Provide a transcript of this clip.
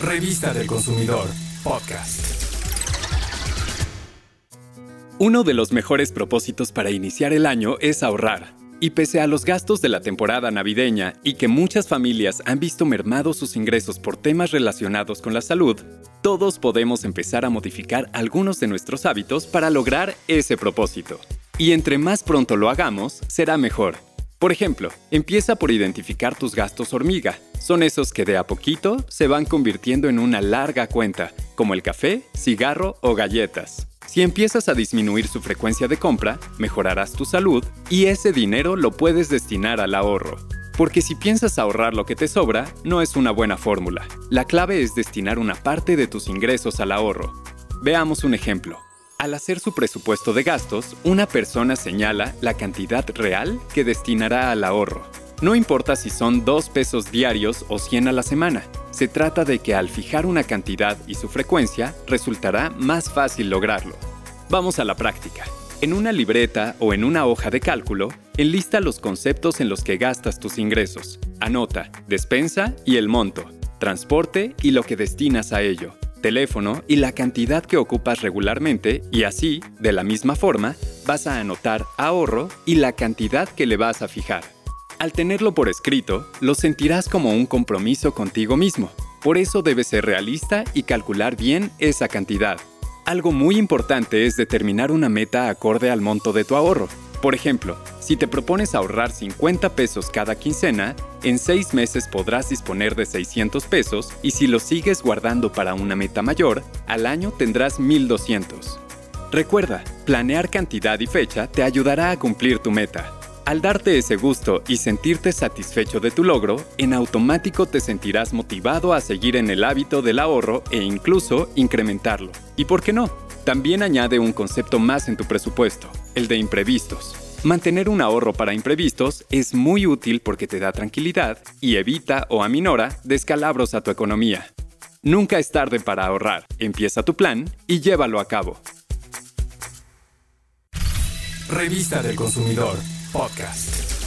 Revista del Consumidor, podcast. Uno de los mejores propósitos para iniciar el año es ahorrar. Y pese a los gastos de la temporada navideña y que muchas familias han visto mermados sus ingresos por temas relacionados con la salud, todos podemos empezar a modificar algunos de nuestros hábitos para lograr ese propósito. Y entre más pronto lo hagamos, será mejor. Por ejemplo, empieza por identificar tus gastos hormiga. Son esos que de a poquito se van convirtiendo en una larga cuenta, como el café, cigarro o galletas. Si empiezas a disminuir su frecuencia de compra, mejorarás tu salud y ese dinero lo puedes destinar al ahorro. Porque si piensas ahorrar lo que te sobra, no es una buena fórmula. La clave es destinar una parte de tus ingresos al ahorro. Veamos un ejemplo. Al hacer su presupuesto de gastos, una persona señala la cantidad real que destinará al ahorro. No importa si son 2 pesos diarios o 100 a la semana, se trata de que al fijar una cantidad y su frecuencia resultará más fácil lograrlo. Vamos a la práctica. En una libreta o en una hoja de cálculo, enlista los conceptos en los que gastas tus ingresos. Anota despensa y el monto, transporte y lo que destinas a ello, teléfono y la cantidad que ocupas regularmente y así, de la misma forma, vas a anotar ahorro y la cantidad que le vas a fijar. Al tenerlo por escrito, lo sentirás como un compromiso contigo mismo. Por eso debes ser realista y calcular bien esa cantidad. Algo muy importante es determinar una meta acorde al monto de tu ahorro. Por ejemplo, si te propones ahorrar 50 pesos cada quincena, en 6 meses podrás disponer de 600 pesos y si lo sigues guardando para una meta mayor, al año tendrás 1200. Recuerda, planear cantidad y fecha te ayudará a cumplir tu meta. Al darte ese gusto y sentirte satisfecho de tu logro, en automático te sentirás motivado a seguir en el hábito del ahorro e incluso incrementarlo. ¿Y por qué no? También añade un concepto más en tu presupuesto, el de imprevistos. Mantener un ahorro para imprevistos es muy útil porque te da tranquilidad y evita o aminora descalabros a tu economía. Nunca es tarde para ahorrar. Empieza tu plan y llévalo a cabo. Revista del Consumidor, podcast.